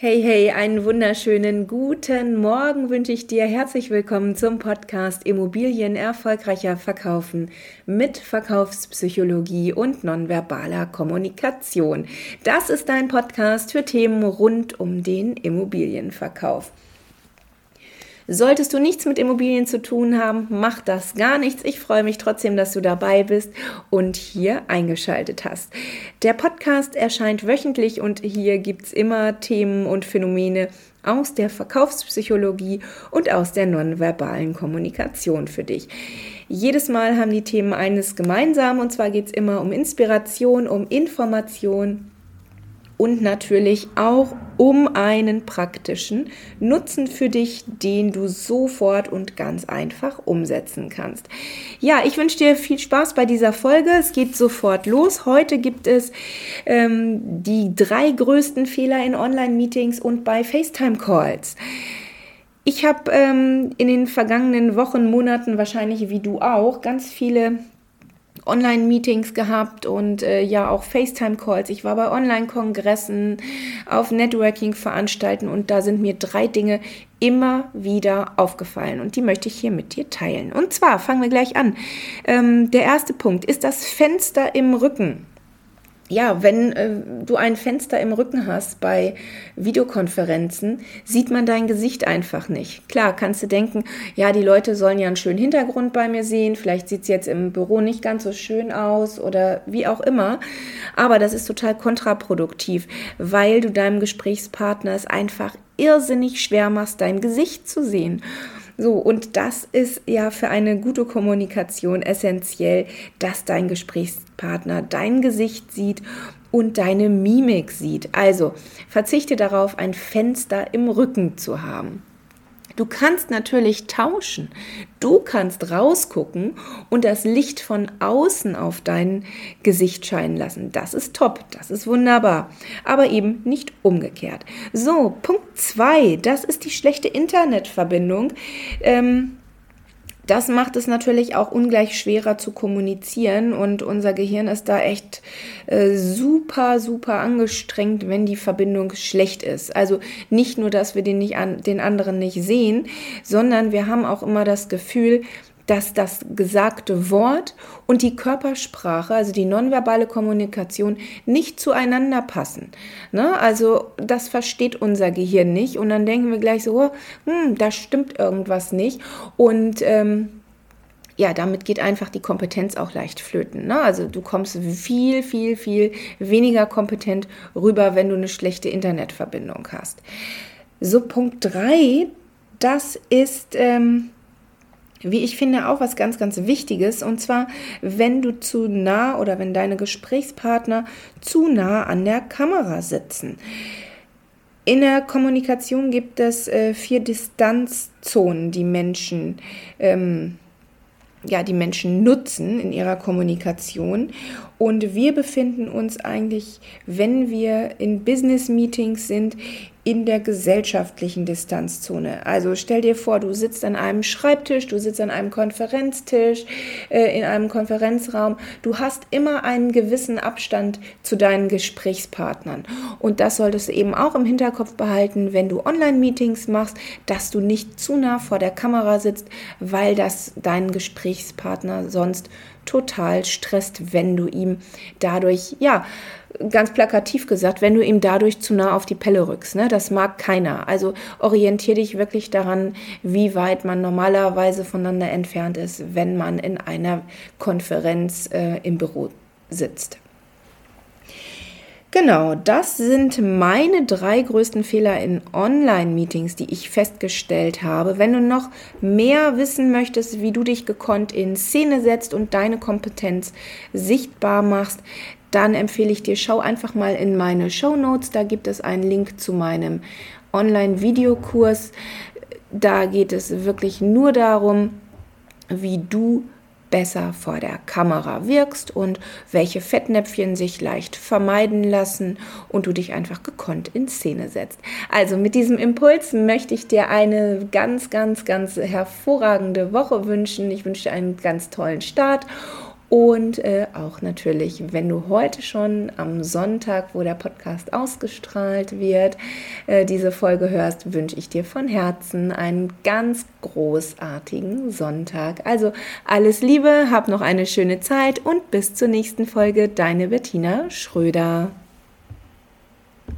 Hey, hey, einen wunderschönen guten Morgen wünsche ich dir. Herzlich willkommen zum Podcast Immobilien erfolgreicher verkaufen mit Verkaufspsychologie und nonverbaler Kommunikation. Das ist dein Podcast für Themen rund um den Immobilienverkauf. Solltest du nichts mit Immobilien zu tun haben, mach das gar nichts. Ich freue mich trotzdem, dass du dabei bist und hier eingeschaltet hast. Der Podcast erscheint wöchentlich und hier gibt es immer Themen und Phänomene aus der Verkaufspsychologie und aus der nonverbalen Kommunikation für dich. Jedes Mal haben die Themen eines gemeinsam und zwar geht es immer um Inspiration, um Information und natürlich auch um einen praktischen Nutzen für dich, den du sofort und ganz einfach umsetzen kannst. Ja, ich wünsche dir viel Spaß bei dieser Folge. Es geht sofort los. Heute gibt es ähm, die drei größten Fehler in Online-Meetings und bei FaceTime-Calls. Ich habe ähm, in den vergangenen Wochen, Monaten wahrscheinlich wie du auch ganz viele Online-Meetings gehabt und äh, ja auch FaceTime-Calls. Ich war bei Online-Kongressen, auf Networking-Veranstalten und da sind mir drei Dinge immer wieder aufgefallen und die möchte ich hier mit dir teilen. Und zwar fangen wir gleich an. Ähm, der erste Punkt ist das Fenster im Rücken ja, wenn äh, du ein Fenster im Rücken hast bei Videokonferenzen, sieht man dein Gesicht einfach nicht. Klar, kannst du denken, ja, die Leute sollen ja einen schönen Hintergrund bei mir sehen, vielleicht sieht es jetzt im Büro nicht ganz so schön aus oder wie auch immer, aber das ist total kontraproduktiv, weil du deinem Gesprächspartner es einfach irrsinnig schwer machst, dein Gesicht zu sehen. So, und das ist ja für eine gute Kommunikation essentiell, dass dein Gesprächspartner dein Gesicht sieht und deine Mimik sieht. Also verzichte darauf, ein Fenster im Rücken zu haben. Du kannst natürlich tauschen. Du kannst rausgucken und das Licht von außen auf dein Gesicht scheinen lassen. Das ist top, das ist wunderbar. Aber eben nicht umgekehrt. So, Punkt 2, das ist die schlechte Internetverbindung. Ähm, das macht es natürlich auch ungleich schwerer zu kommunizieren und unser Gehirn ist da echt äh, super, super angestrengt, wenn die Verbindung schlecht ist. Also nicht nur, dass wir den, nicht an, den anderen nicht sehen, sondern wir haben auch immer das Gefühl, dass das gesagte Wort und die Körpersprache, also die nonverbale Kommunikation, nicht zueinander passen. Ne? Also das versteht unser Gehirn nicht und dann denken wir gleich so, hm, da stimmt irgendwas nicht und ähm, ja, damit geht einfach die Kompetenz auch leicht flöten. Ne? Also du kommst viel, viel, viel weniger kompetent rüber, wenn du eine schlechte Internetverbindung hast. So, Punkt 3, das ist ähm, wie ich finde, auch was ganz, ganz Wichtiges. Und zwar, wenn du zu nah oder wenn deine Gesprächspartner zu nah an der Kamera sitzen. In der Kommunikation gibt es äh, vier Distanzzonen, die Menschen, ähm, ja, die Menschen nutzen in ihrer Kommunikation. Und wir befinden uns eigentlich, wenn wir in Business-Meetings sind, in der gesellschaftlichen Distanzzone. Also stell dir vor, du sitzt an einem Schreibtisch, du sitzt an einem Konferenztisch, äh, in einem Konferenzraum. Du hast immer einen gewissen Abstand zu deinen Gesprächspartnern. Und das solltest du eben auch im Hinterkopf behalten, wenn du Online-Meetings machst, dass du nicht zu nah vor der Kamera sitzt, weil das deinen Gesprächspartner sonst total stresst, wenn du ihm dadurch, ja, ganz plakativ gesagt, wenn du ihm dadurch zu nah auf die Pelle rückst. Ne? Das mag keiner. Also orientier dich wirklich daran, wie weit man normalerweise voneinander entfernt ist, wenn man in einer Konferenz äh, im Büro sitzt. Genau, das sind meine drei größten Fehler in Online-Meetings, die ich festgestellt habe. Wenn du noch mehr wissen möchtest, wie du dich gekonnt in Szene setzt und deine Kompetenz sichtbar machst, dann empfehle ich dir, schau einfach mal in meine Show Notes. Da gibt es einen Link zu meinem Online-Videokurs. Da geht es wirklich nur darum, wie du besser vor der Kamera wirkst und welche Fettnäpfchen sich leicht vermeiden lassen und du dich einfach gekonnt in Szene setzt. Also mit diesem Impuls möchte ich dir eine ganz, ganz, ganz hervorragende Woche wünschen. Ich wünsche dir einen ganz tollen Start Und äh, auch natürlich, wenn du heute schon am Sonntag, wo der Podcast ausgestrahlt wird, äh, diese Folge hörst, wünsche ich dir von Herzen einen ganz großartigen Sonntag. Also alles Liebe, hab noch eine schöne Zeit und bis zur nächsten Folge. Deine Bettina Schröder.